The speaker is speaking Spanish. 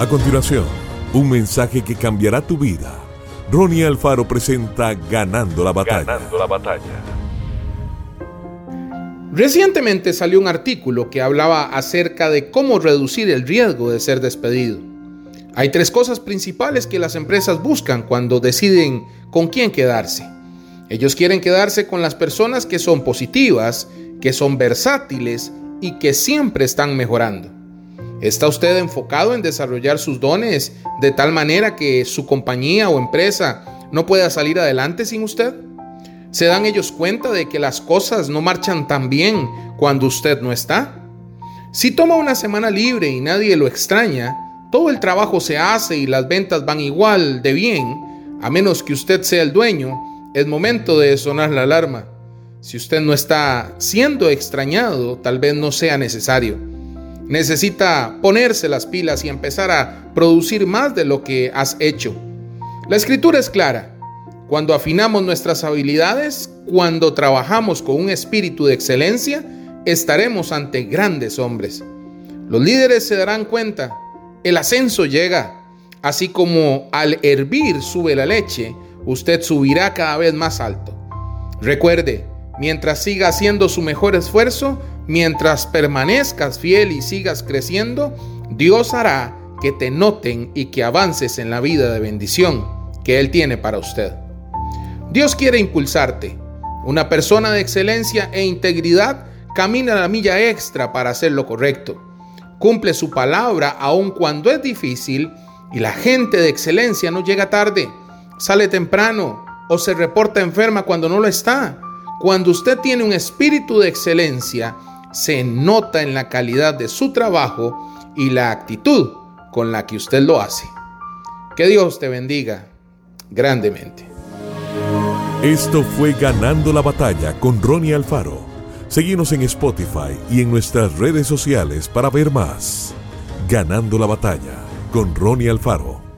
A continuación, un mensaje que cambiará tu vida. Ronnie Alfaro presenta Ganando la batalla. Ganando la batalla. Recientemente salió un artículo que hablaba acerca de cómo reducir el riesgo de ser despedido. Hay tres cosas principales que las empresas buscan cuando deciden con quién quedarse. Ellos quieren quedarse con las personas que son positivas, que son versátiles y que siempre están mejorando. ¿Está usted enfocado en desarrollar sus dones de tal manera que su compañía o empresa no pueda salir adelante sin usted? ¿Se dan ellos cuenta de que las cosas no marchan tan bien cuando usted no está? Si toma una semana libre y nadie lo extraña, todo el trabajo se hace y las ventas van igual de bien, a menos que usted sea el dueño, es momento de sonar la alarma. Si usted no está siendo extrañado, tal vez no sea necesario. Necesita ponerse las pilas y empezar a producir más de lo que has hecho. La escritura es clara. Cuando afinamos nuestras habilidades, cuando trabajamos con un espíritu de excelencia, estaremos ante grandes hombres. Los líderes se darán cuenta, el ascenso llega, así como al hervir sube la leche, usted subirá cada vez más alto. Recuerde, mientras siga haciendo su mejor esfuerzo, Mientras permanezcas fiel y sigas creciendo, Dios hará que te noten y que avances en la vida de bendición que Él tiene para usted. Dios quiere impulsarte. Una persona de excelencia e integridad camina la milla extra para hacer lo correcto. Cumple su palabra aun cuando es difícil y la gente de excelencia no llega tarde, sale temprano o se reporta enferma cuando no lo está. Cuando usted tiene un espíritu de excelencia, se nota en la calidad de su trabajo y la actitud con la que usted lo hace. Que Dios te bendiga grandemente. Esto fue Ganando la Batalla con Ronnie Alfaro. Seguimos en Spotify y en nuestras redes sociales para ver más. Ganando la Batalla con Ronnie Alfaro.